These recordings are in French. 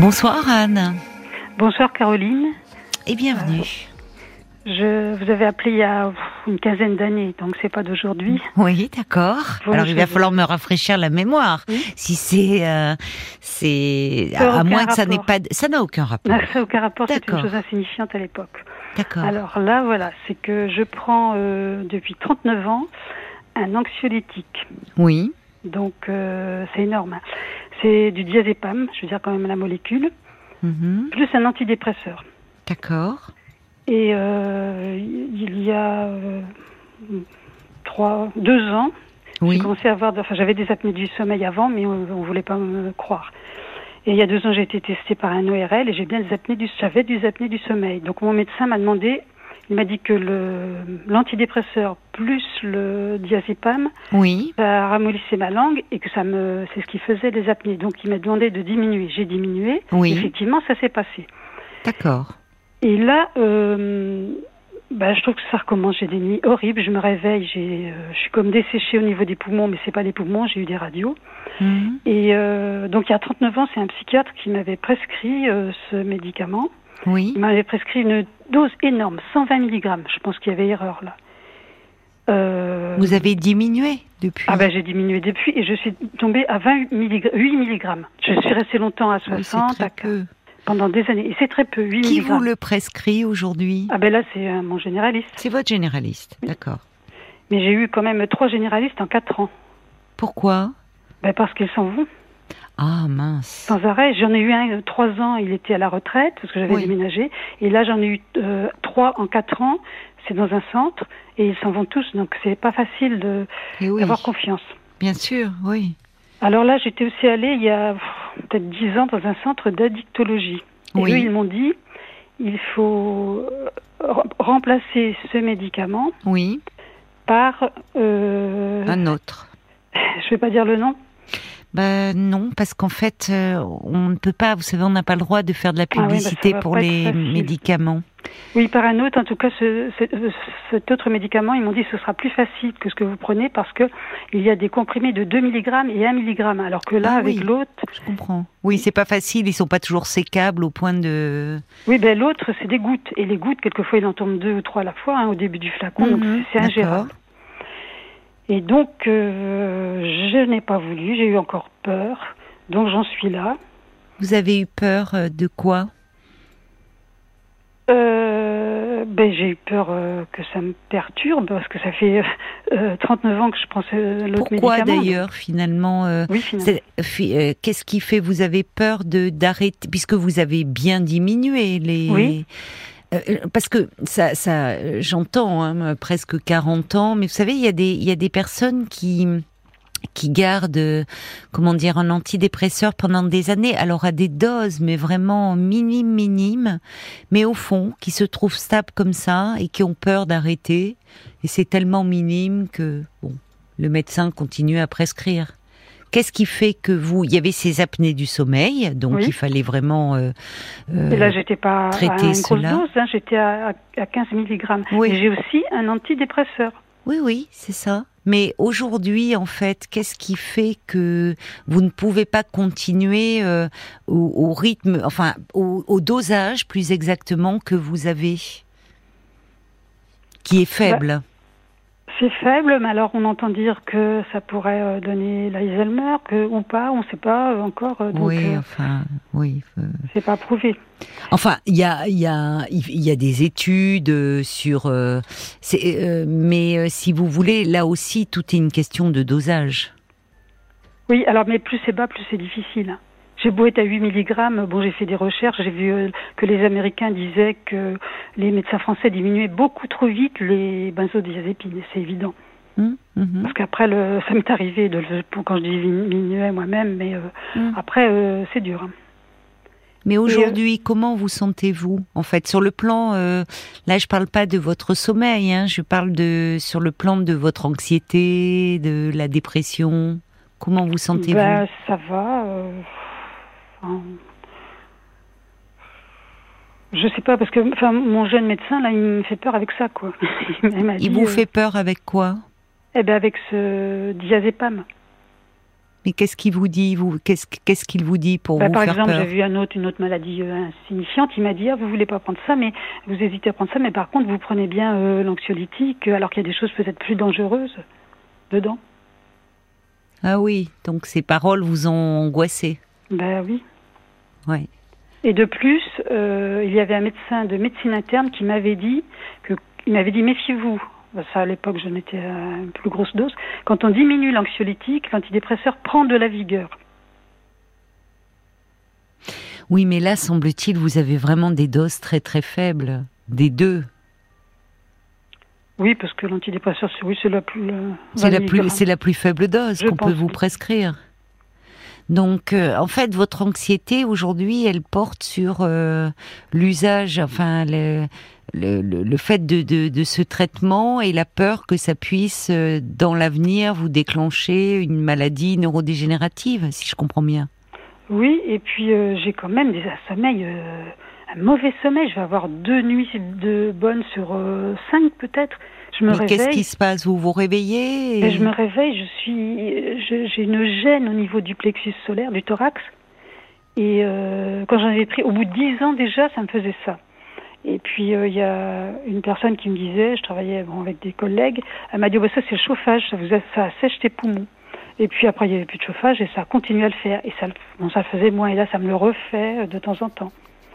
Bonsoir Anne. Bonsoir Caroline. Et bienvenue. Je vous avez appelé il y a une quinzaine d'années, donc c'est pas d'aujourd'hui. Oui, d'accord. Alors il va falloir me rafraîchir la mémoire. Si c'est, euh, c'est à, moins que ça n'ait pas, ça n'a aucun rapport. Ça n'a aucun rapport. C'est une chose insignifiante à l'époque. D'accord. Alors là, voilà, c'est que je prends euh, depuis 39 ans un anxiolytique. Oui. Donc euh, c'est énorme. C'est du diazépam, je veux dire quand même la molécule, Mhm. plus un antidépresseur. D'accord. Et euh, il y a euh, trois, deux ans, Oui. j'ai commencé à avoir, enfin j'avais des apnées du sommeil avant, mais on, ne voulait pas me croire. Et il y a deux ans, j'ai été testée par un ORL et j'ai bien des apnées du, j'avais des apnées du sommeil. Donc mon médecin m'a demandé, il m'a dit que le l'antidépresseur plus le diazépam, Oui. ça ramollissait ma langue et que ça me, c'est ce qui faisait les apnées. Donc il m'a demandé de diminuer. J'ai diminué. Oui. Effectivement, ça s'est passé. D'accord. Et là, euh, bah, je trouve que ça recommence. J'ai des nuits horribles. Je me réveille, j'ai, euh, je suis comme desséchée au niveau des poumons, mais c'est pas les poumons. J'ai eu des radios. Mhm. Et euh, donc il y a 39 ans, c'est un psychiatre qui m'avait prescrit euh, ce médicament. Oui. Il m'avait prescrit une dose énorme, 120 mg. Je pense qu'il y avait erreur là. Euh, Vous avez diminué depuis. ah ben j'ai diminué depuis et je suis tombée à 20 mg, 8 mg. Je suis restée longtemps à Oui, c'est 60 très à- peu. pendant des années et c'est très peu, 8 Qui mg. vous le prescrit aujourd'hui? Ah ben là c'est euh, mon généraliste. C'est votre généraliste. Oui. D'accord. Mais j'ai eu quand même trois généralistes en quatre ans. Pourquoi? Ben parce qu'ils s'en vont Ah mince. sans arrêt. J'en ai eu un euh, trois ans, il était à la retraite parce que j'avais Oui. déménagé. Et là j'en ai eu euh, trois en quatre ans. C'est dans un centre et ils s'en vont tous. Donc c'est pas facile de Et oui. d'avoir confiance. Bien sûr, oui. Alors là j'étais aussi allée il y a peut-être dix ans dans un centre d'addictologie. Et Oui. eux ils m'ont dit il faut euh, re- remplacer ce médicament Oui. par euh, Un autre. je vais pas dire le nom. Ben non, parce qu'en fait, euh, on ne peut pas, vous savez, on n'a pas le droit de faire de la Ah oui, bah, publicité pour les médicaments. Oui, par un autre, en tout cas, ce, ce- cet autre médicament, ils m'ont dit que ce sera plus facile que ce que vous prenez parce que il y a des comprimés de 2 mg et 1 mg, alors que là, Ah avec oui. l'autre, Je comprends. Oui, c'est pas facile, ils sont pas toujours sécables au point de. oui, ben l'autre, c'est des gouttes. Et les gouttes, quelquefois, il en tombe deux ou trois à la fois hein, au début du flacon, donc Mhm, c'est ingérable. Et donc, euh, je n'ai pas voulu, j'ai eu encore peur, donc j'en suis là. Vous avez eu peur euh, de quoi? Euh, ben, j'ai eu peur euh, que ça me perturbe parce que ça fait euh, 39 ans que je prends l'autre Pourquoi médicament. d'ailleurs finalement Oui, Qu'est-ce qui fait Vous avez peur de d'arrêter puisque vous avez bien diminué les. Oui. Euh, euh, parce que ça, ça, j'entends hein, presque 40 ans, mais vous savez, il y a des, il y a des personnes qui qui gardent, comment dire, un antidépresseur pendant des années, alors à des doses, mais vraiment minimes, minimes, mais au fond, qui se trouvent stables comme ça et qui ont peur d'arrêter, et c'est tellement minime que, bon, le médecin continue à prescrire. Qu'est-ce qui fait que vous, il y avait ces apnées du sommeil, donc Oui. il fallait vraiment. euh, euh, Et là, j'étais pas à une grosse cela. dose, hein, j'étais à, à, à 15 mg. Oui. J'ai aussi un antidépresseur. Oui, oui, c'est ça. Mais aujourd'hui, en fait, qu'est-ce qui fait que vous ne pouvez pas continuer euh, au, au rythme, enfin, au, au dosage plus exactement que vous avez, qui est faible? C'est faible, mais alors on entend dire que ça pourrait euh, donner l'Alzheimer, que ou pas, on ne sait pas euh, encore. euh, donc, Oui, enfin, oui. c'est pas prouvé. Enfin, il y a, il y a, il y a des études sur, euh, euh, mais euh, si vous voulez, là aussi, tout est une question de dosage. Oui, alors mais plus c'est bas, plus c'est difficile. J'ai beau être à 8 mg, bon j'ai fait des recherches, j'ai vu euh, que les Américains disaient que les médecins français diminuaient beaucoup trop vite les benzodiazépines, c'est évident. Hum, mhm. Parce qu'après, le, ça m'est arrivé de le, quand je diminuais moi-même, mais euh, Mm. après euh, c'est dur. hein. Mais aujourd'hui, comment vous sentez-vous En fait, sur le plan, là, je parle pas de votre sommeil, hein, je parle de sur le plan de votre anxiété, de la dépression. Comment vous sentez-vous? Bah, ça va. Enfin, je sais pas parce que enfin mon jeune médecin là il me fait peur avec ça quoi. il vous euh, fait peur avec quoi? Eh ben avec ce diazépam. Mais qu'est-ce qu'il vous dit vous? Qu'est-ce qu'est-ce qu'il vous dit pour Bah, vous par faire exemple, j'ai vu un autre, une autre maladie euh, insignifiante. Il m'a dit ah, vous voulez pas prendre ça, mais vous hésitez à prendre ça, mais par contre vous prenez bien euh, l'anxiolytique, alors qu'il y a des choses peut-être plus dangereuses dedans. Ah oui, donc ces paroles vous ont angoissé. Ben oui. Ouais. Et de plus, euh, il y avait un médecin de médecine interne qui m'avait dit que il m'avait dit méfiez-vous. Ça à l'époque, j'en étais à une plus grosse dose. Quand on diminue l'anxiolytique, l'antidépresseur prend de la vigueur. Oui, mais là, semble-t-il, vous avez vraiment des doses très très faibles. Des deux. Oui, parce que l'antidépresseur, c'est oui, c'est la plus. C'est la 20 plus, c'est la plus faible dose Je qu'on peut vous oui. prescrire. Donc, euh, en fait, votre anxiété aujourd'hui, elle porte sur euh, l'usage, enfin, le, le, fait de, de, ce traitement et la peur que ça puisse, euh, dans l'avenir, vous déclencher une maladie neurodégénérative, si je comprends bien. Oui, et puis j'ai quand même des un sommeil, euh, un mauvais sommeil. Je vais avoir deux nuits de bonnes sur cinq peut-être. Je me Mais qu'est-ce qui se passe? Vous vous réveillez Et et- je me réveille, je suis, j'ai une gêne au niveau du plexus solaire, du thorax. Et euh, quand j'en avais pris, au bout de dix ans déjà, ça me faisait ça. Et puis euh, il y a une personne qui me disait, je travaillais bon, avec des collègues, elle m'a dit, oh, bah, ça c'est le chauffage, ça vous a- ça assèche tes poumons. Et puis après il y avait plus de chauffage et ça a continué à le faire. Et ça, bon, ça le faisait moins. Et là ça me le refait euh, de temps en temps.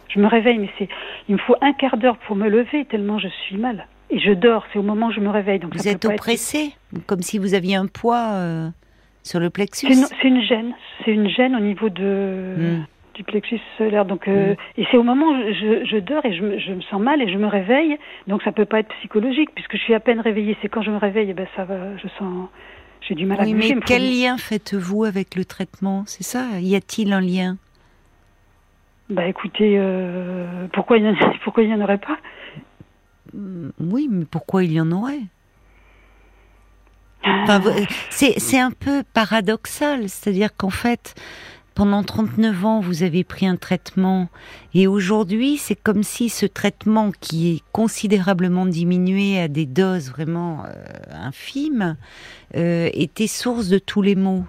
Je me réveille, mais c'est, il me faut un quart d'heure pour me lever tellement je suis mal. Et je dors, c'est au moment où je me réveille. Donc Vous êtes être- oppressé, comme si vous aviez un poids euh, sur le plexus. C'est une, gêne. C'est une gêne au niveau de, Mm. du plexus solaire. Donc, euh, Et c'est au moment où je, je dors et je me, je me sens mal et je me réveille. Donc ça peut pas être psychologique puisque je suis à peine réveillée. C'est quand je me réveille, eh ben, ça va, je sens... J'ai du mal à Oui, bouger. mais faut- quel lien faites-vous avec le traitement? C'est ça? Y a-t-il un lien? Bah écoutez, euh, pourquoi il y en, aurait pas? Oui, mais pourquoi il y en aurait? Enfin, vous- c'est, c'est un peu paradoxal, c'est-à-dire qu'en fait, pendant 39 ans, vous avez pris un traitement et aujourd'hui, c'est comme si ce traitement qui est considérablement diminué à des doses vraiment euh, infimes euh, était source de tous les maux.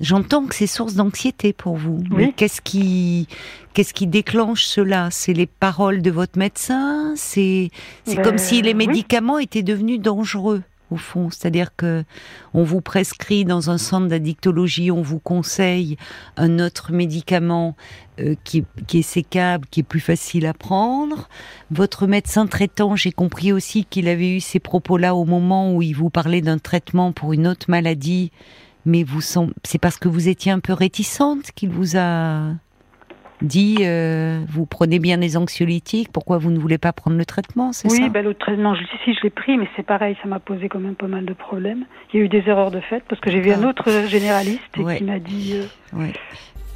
J'entends que c'est source d'anxiété pour vous. Mais Oui. qu'est-ce qui, qu'est-ce qui déclenche cela? C'est les paroles de votre médecin? C'est, c'est Ben, comme si les oui. médicaments étaient devenus dangereux au fond. C'est-à-dire que on vous prescrit dans un centre d'addictologie, on vous conseille un autre médicament euh, qui, qui est sécable, qui est plus facile à prendre. Votre médecin traitant, j'ai compris aussi qu'il avait eu ces propos-là au moment où il vous parlait d'un traitement pour une autre maladie, mais vous c'est parce que vous étiez un peu réticente qu'il vous a dit euh, vous prenez bien des anxiolytiques, pourquoi vous ne voulez pas prendre le traitement, c'est Oui, ça? bah, l'autre traitement, je, si je l'ai pris, mais c'est pareil, ça m'a posé quand même pas mal de problèmes. Il y a eu des erreurs de fait parce que j'ai vu un Ah. autre euh, généraliste et Ouais. qui m'a dit. euh, Ouais.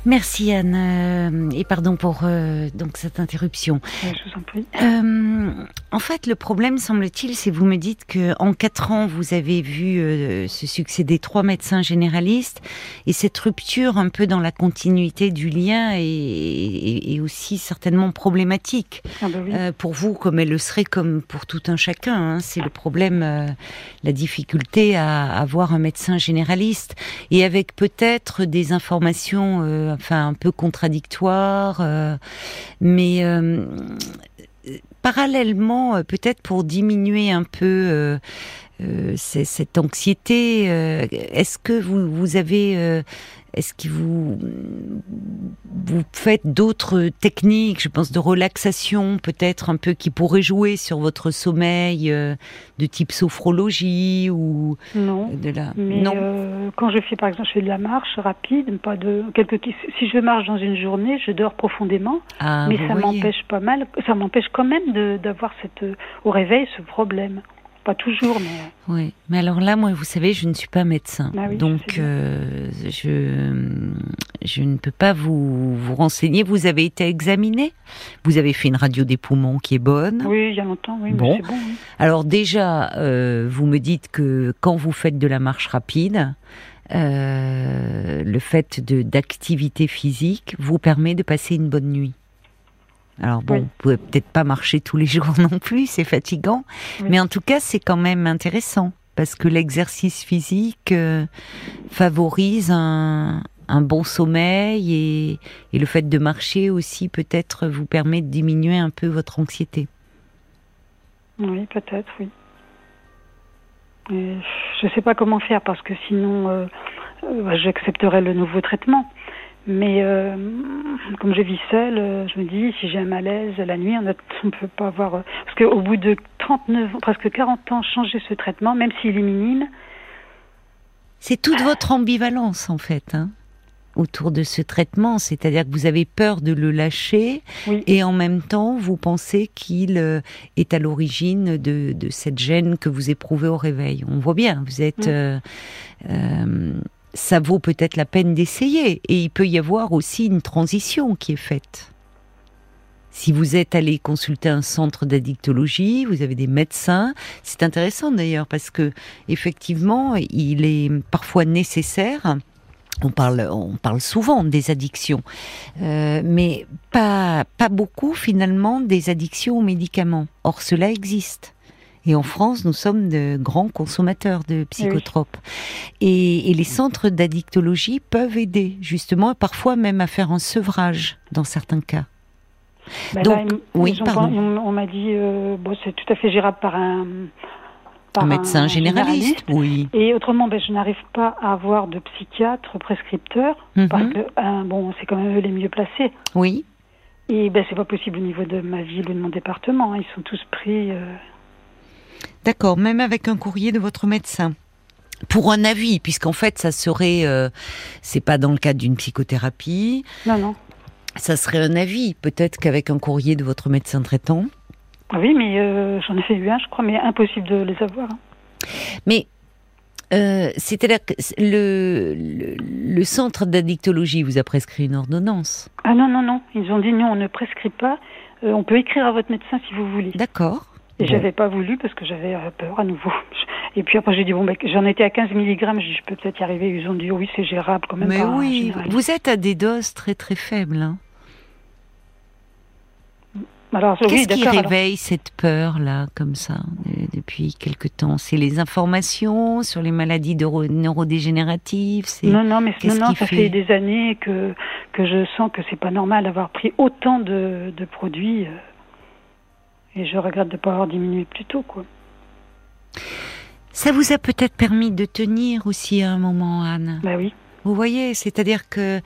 Merci Anne euh, et pardon pour euh, donc cette interruption. ouais, je vous en prie. Euh, en fait, le problème, semble-t-il, c'est vous me dites que en quatre ans, vous avez vu euh, se succéder trois médecins généralistes et cette rupture un peu dans la continuité du lien est, est- est aussi certainement problématique Ah bah oui. pour vous, comme elle le serait comme pour tout un chacun. hein. C'est le problème, la difficulté à avoir un médecin généraliste et avec peut-être des informations, enfin un peu contradictoires, euh, mais euh, parallèlement, euh, peut-être pour diminuer un peu. cette anxiété, est-ce que vous, vous avez, est-ce que vous, vous faites d'autres techniques, je pense de relaxation peut-être un peu qui pourraient jouer sur votre sommeil, euh, de type sophrologie ou Non. de la Mais non euh, quand je fais par exemple je fais de la marche rapide, pas de quelques si je marche dans une journée, je dors profondément, Ah, mais ça m'empêche pas mal, ça m'empêche quand même d'avoir cette euh, au réveil ce problème. Pas toujours, mais Oui, mais alors là, moi, vous savez, je ne suis pas médecin, Ah oui, donc euh, je je ne peux pas vous vous renseigner. Vous avez été examiné, vous avez fait une radio des poumons qui est bonne? oui, il y a longtemps, oui, Bon. mais bon. oui. Alors déjà, euh, vous me dites que quand vous faites de la marche rapide, euh, le fait de d'activité physique vous permet de passer une bonne nuit. Alors bon, Oui. vous pouvez peut-être pas marcher tous les jours non plus, c'est fatigant, Oui. mais en tout cas, c'est quand même intéressant parce que l'exercice physique euh, favorise un, un, bon sommeil et, et, le fait de marcher aussi peut-être vous permet de diminuer un peu votre anxiété. Oui, peut-être, oui. Et je ne sais pas comment faire parce que sinon euh, euh, j'accepterai le nouveau traitement. Mais euh, comme je vis seule, euh, je me dis, si j'ai un malaise la nuit, on ne peut pas avoir... Euh, parce qu'au bout de 39, presque 40 ans, changer ce traitement, même s'il est minime... C'est toute votre ambivalence, en fait, hein, autour de ce traitement. C'est-à-dire que vous avez peur de le lâcher, oui. et en même temps, vous pensez qu'il est à l'origine de, de, cette gêne que vous éprouvez au réveil. On voit bien, vous êtes... ça vaut peut-être la peine d'essayer. Et il peut y avoir aussi une transition qui est faite. Si vous êtes allé consulter un centre d'addictologie, vous avez des médecins, c'est intéressant d'ailleurs parce que effectivement, il est parfois nécessaire. On parle, on parle souvent des addictions, euh, mais pas, pas beaucoup finalement des addictions aux médicaments. Or, cela existe. Et en France, nous sommes de grands consommateurs de psychotropes. Oui. Et, et, les centres d'addictologie peuvent aider, justement, parfois même à faire un sevrage dans certains cas. Ben Donc, là, oui, pardon. On, on m'a dit, euh, bon, c'est tout à fait gérable par un. Par un médecin un généraliste, généraliste, oui. Et autrement, ben, je n'arrive pas à avoir de psychiatre prescripteur, mm -hmm. parce que, euh, bon, c'est quand même eux les mieux placés. Oui. Et ben, c'est pas possible au niveau de ma ville ou de mon département. Ils sont tous pris. Euh... D'accord, même avec un courrier de votre médecin pour un avis, puisqu'en fait, ça serait, euh, c'est pas dans le cadre d'une psychothérapie. Non, non. Ça serait un avis, peut-être qu'avec un courrier de votre médecin traitant. Oui, mais euh, j'en ai fait eu un, je crois, mais impossible de les avoir. Hein. Mais euh, c'est-à-dire que le, le, le centre d'addictologie vous a prescrit une ordonnance Ah non, non, non. Ils ont dit non, on ne prescrit pas. Euh, on peut écrire à votre médecin si vous voulez. D'accord. Et bon. j'avais pas voulu parce que j'avais peur à nouveau. Et puis après j'ai dit bon ben, j'en étais à 15 mg, je peux peut-être y arriver. Ils ont dit oui c'est gérable quand même. Mais oui, vous êtes à des doses très très faibles. Hein. Alors, Qu'est-ce oui, qui réveille alors... cette peur là comme ça depuis quelque temps? C'est les informations sur les maladies neurodégénératives. Non non mais non, non ça fait... fait des années que que je sens que c'est pas normal d'avoir pris autant de, de produits. Et je regrette de ne pas avoir diminué plus tôt, quoi. Ça vous a peut-être permis de tenir aussi à un moment, Anne. Bah oui. Vous voyez, c'est-à-dire que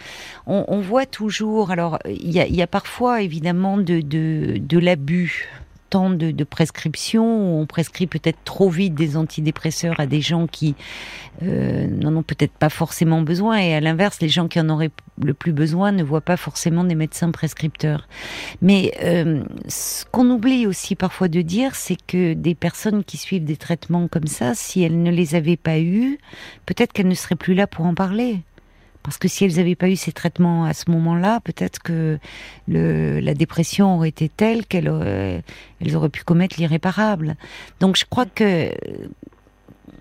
on, on, voit toujours. Alors, il y a, y a, parfois évidemment de, de, de l'abus tant de, de prescriptions, on prescrit peut-être trop vite des antidépresseurs à des gens qui euh, n'en ont peut-être pas forcément besoin, et à l'inverse, les gens qui en auraient le plus besoin ne voient pas forcément des médecins prescripteurs. Mais euh, ce qu'on oublie aussi parfois de dire, c'est que des personnes qui suivent des traitements comme ça, si elles ne les avaient pas eus, peut-être qu'elles ne seraient plus là pour en parler. Parce que si elles n'avaient pas eu ces traitements à ce moment-là, peut-être que la dépression aurait été telle qu'elles elles auraient pu commettre l'irréparable. Donc je crois que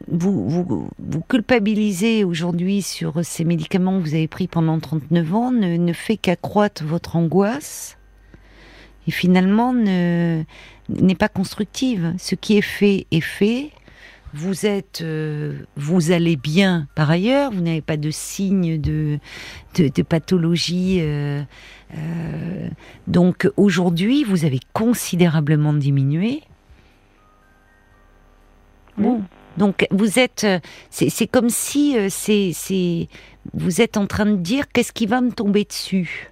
vous, vous, culpabilisez aujourd'hui sur ces médicaments que vous avez pris pendant 39 ans ne fait qu'accroître votre angoisse et finalement n'est pas constructive. Ce qui est fait est fait vous êtes, euh, vous allez bien par ailleurs, vous n'avez pas de signes de, de, de pathologie. Euh, euh, donc aujourd'hui, vous avez considérablement diminué. Bon. Donc vous êtes, c'est comme si c'est, vous êtes en train de dire qu'est-ce qui va me tomber dessus.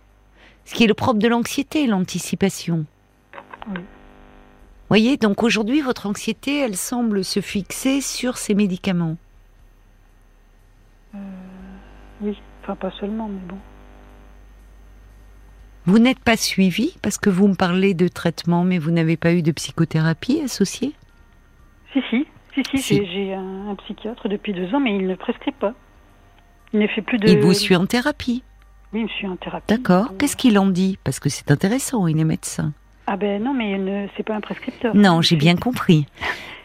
Ce qui est le propre de l'anxiété, l'anticipation. Oui voyez, donc aujourd'hui, votre anxiété, elle semble se fixer sur ces médicaments. Euh, oui, enfin pas seulement, mais bon. Vous n'êtes pas suivi parce que vous me parlez de traitement, mais vous n'avez pas eu de psychothérapie associée? Si, si, si, si, si. j'ai un, un, psychiatre depuis deux ans, mais il ne prescrit pas. Il ne fait plus de. Il vous suit en thérapie Oui, il me suit en thérapie. D'accord. Qu'est-ce qu'il en dit? Parce que c'est intéressant, il est médecin. Ah ben non, mais ne... c'est pas un prescripteur. Non, j'ai bien compris.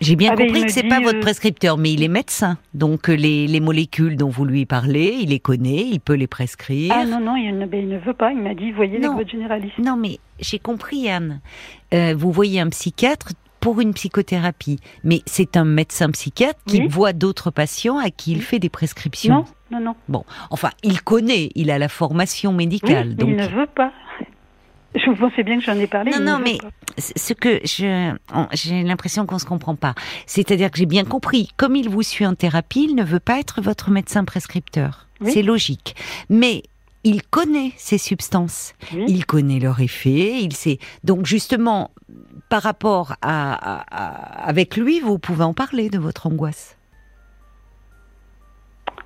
J'ai bien ah compris ben que c'est pas euh... votre prescripteur, mais il est médecin. Donc les, les, molécules dont vous lui parlez, il les connaît, il peut les prescrire. Ah non, non, il ne, ben, il ne veut pas. Il m'a dit, voyez non. votre généraliste. Non, mais j'ai compris, Anne. Euh, vous voyez un psychiatre pour une psychothérapie. Mais c'est un médecin psychiatre qui Oui. voit d'autres patients à qui il fait des prescriptions. Non, non, non. Bon, enfin, il connaît, il a la formation médicale. donc il ne veut pas. Je pensais bien que j'en ai parlé. Non, non, mais ce que je, j'ai l'impression qu'on se comprend pas. C'est-à-dire que j'ai bien compris. Comme il vous suit en thérapie, il ne veut pas être votre médecin prescripteur. Oui. C'est logique. Mais il connaît ces substances. Oui. Il connaît leur effet. Il sait. Donc justement, par rapport à, à- à- avec lui, vous pouvez en parler de votre angoisse,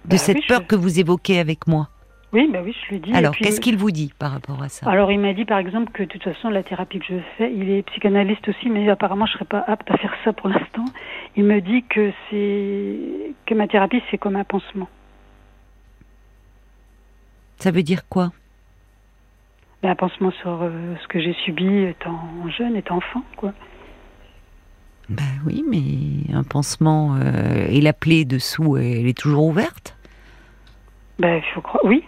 de Bah cette oui, je- peur que vous évoquez avec moi. Oui, bah oui, je lui et Alors, qu'est-ce qu'il vous dit par rapport à ça? Alors, il m'a dit, par exemple, que de toute façon, la thérapie que je fais, il est psychanalyste aussi, mais apparemment, je serais pas apte à faire ça pour l'instant. Il me dit que c'est que ma thérapie, c'est comme un pansement. Ça veut dire quoi? Ben, un pansement sur euh, ce que j'ai subi étant jeune, étant enfant, quoi. Ben oui, mais un pansement euh, et la plaie dessous, elle est toujours ouverte? Ben, il faut croire. Oui.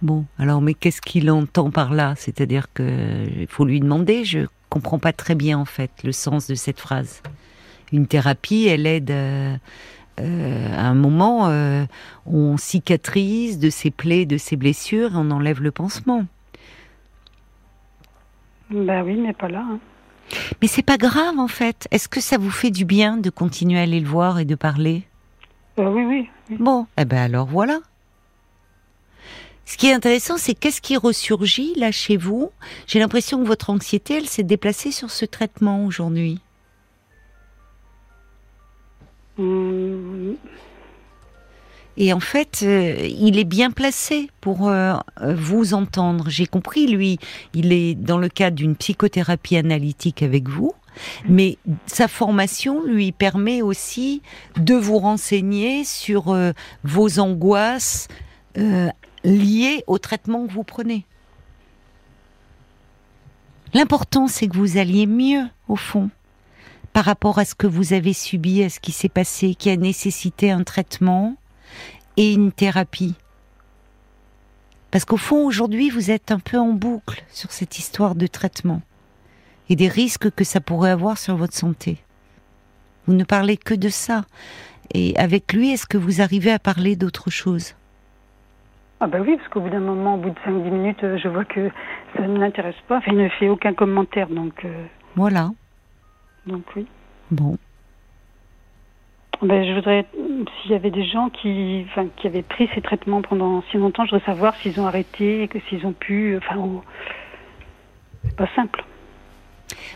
Bon, alors, mais qu'est-ce qu'il entend par là? C'est-à-dire que il faut lui demander. Je comprends pas très bien en fait le sens de cette phrase. Une thérapie, elle aide. euh, euh, à un moment, euh, on cicatrise de ses plaies, de ses blessures, et on enlève le pansement. Ben oui, mais pas là. hein. Mais c'est pas grave en fait. Est-ce que ça vous fait du bien de continuer à aller le voir et de parler? Euh, oui, oui. oui. Bon, eh ben alors voilà. Ce qui est intéressant, c'est qu'est-ce qui ressurgit là chez vous? J'ai l'impression que votre anxiété, elle s'est déplacée sur ce traitement aujourd'hui. Hum, Et en fait, euh, il est bien placé pour euh, euh, vous entendre. J'ai compris, lui, il est dans le cadre d'une psychothérapie analytique avec vous, mais sa formation lui permet aussi de vous renseigner sur euh, vos angoisses liées au traitement que vous prenez. L'important, c'est que vous alliez mieux, au fond, par rapport à ce que vous avez subi, à ce qui s'est passé, qui a nécessité un traitement et une thérapie. Parce qu'au fond, aujourd'hui, vous êtes un peu en boucle sur cette histoire de traitement et des risques que ça pourrait avoir sur votre santé. Vous ne parlez que de ça. Et avec lui, est-ce que vous arrivez à parler d'autre chose? Ah ben oui, parce qu'au bout d'un moment, au bout de 5-10 minutes, euh, je vois que ça ne l'intéresse pas. Enfin, il ne fait aucun commentaire, donc, euh, Voilà. donc oui. Bon. Ben, je voudrais, s'il y avait des gens qui, enfin, qui avaient pris ces traitements pendant si longtemps, je voudrais savoir s'ils ont arrêté, que s'ils ont pu, enfin, ou- c'est pas simple.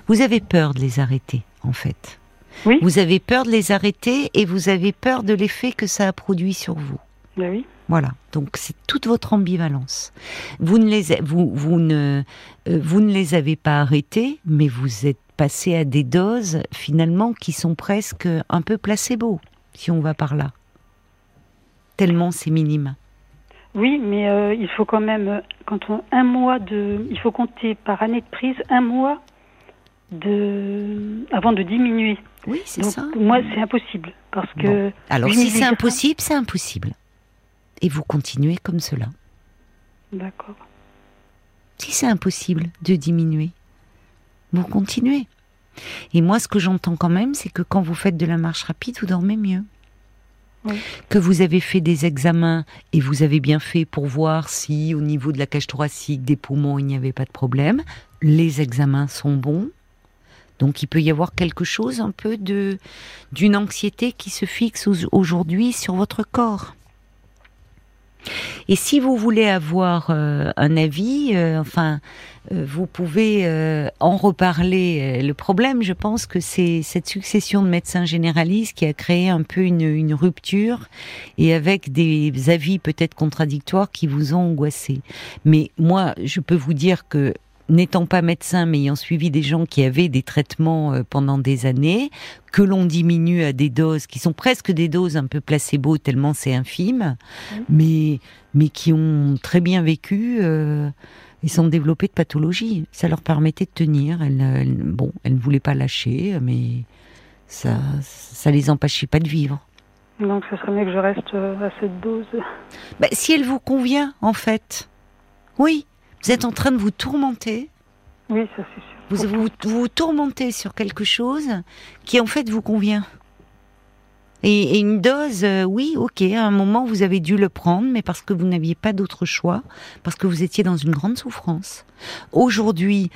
Vous avez peur de les arrêter, en fait. Oui. Vous avez peur de les arrêter et vous avez peur de l'effet que ça a produit sur vous. Ben oui. Voilà, donc c'est toute votre ambivalence. Vous ne les, vous, vous ne, euh, vous ne les avez pas arrêtés, mais vous êtes passé à des doses finalement qui sont presque un peu placebo, si on va par là. Tellement c'est minime. Oui, mais euh, il faut quand même, quand on, un mois de, il faut compter par année de prise un mois de, avant de diminuer. Oui, c'est ça. moi, c'est impossible parce que. Bon. Alors huit si c'est impossible, c'est impossible. Et vous continuez comme cela. D'accord. Si c'est impossible de diminuer, vous continuez. Et moi, ce que j'entends quand même, c'est que quand vous faites de la marche rapide, vous dormez mieux. Oui. Que vous avez fait des examens et vous avez bien fait pour voir si au niveau de la cage thoracique, des poumons, il n'y avait pas de problème. Les examens sont bons. Donc il peut y avoir quelque chose un peu de d'une anxiété qui se fixe au- aujourd'hui sur votre corps. Et si vous voulez avoir euh, un avis, euh, enfin, euh, vous pouvez en reparler. Le problème, je pense que c'est cette succession de médecins généralistes qui a créé un peu une, une rupture et avec des avis peut-être contradictoires qui vous ont angoissé. Mais moi, je peux vous dire que n'étant pas médecin, mais ayant suivi des gens qui avaient des traitements euh, pendant des années, que l'on diminue à des doses qui sont presque des doses un peu placebo tellement c'est infime, mais mais qui ont très bien vécu euh, et sans développer de pathologie. Ça leur permettait de tenir. Elles, elles- bon, elles ne voulaient pas lâcher, mais ça ça les empêchait pas de vivre. Donc ce serait mieux que je reste euh, à cette dose. Bah, si elle vous convient, en fait, oui. Vous êtes en train de vous tourmenter Oui, ça c'est sûr. Vous, vous vous tourmentez sur quelque chose qui en fait vous convient. Et, et une dose, euh, oui, ok, à un moment vous avez dû le prendre, mais parce que vous n'aviez pas d'autre choix, parce que vous étiez dans une grande souffrance. Aujourd'hui,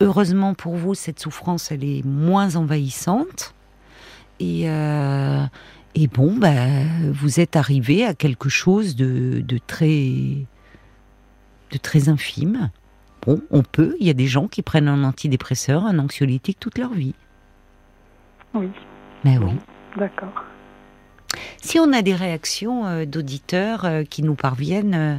heureusement pour vous, cette souffrance, elle est moins envahissante. Et, euh, et bon, bah, vous êtes arrivé à quelque chose de, de très, de très infime. Bon, on peut. Il y a des gens qui prennent un antidépresseur, un anxiolytique toute leur vie. Oui. Mais oui. D'accord. Si on a des réactions euh, d'auditeurs euh, qui nous parviennent, euh,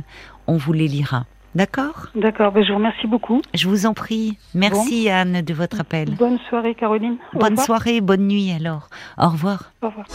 on vous les lira. D'accord? D'accord, ben, je vous remercie beaucoup. Je vous en prie. Merci Anne de votre appel. Bonne soirée Caroline. Au Bonne revoir. soirée, bonne nuit alors. Au revoir. Au revoir.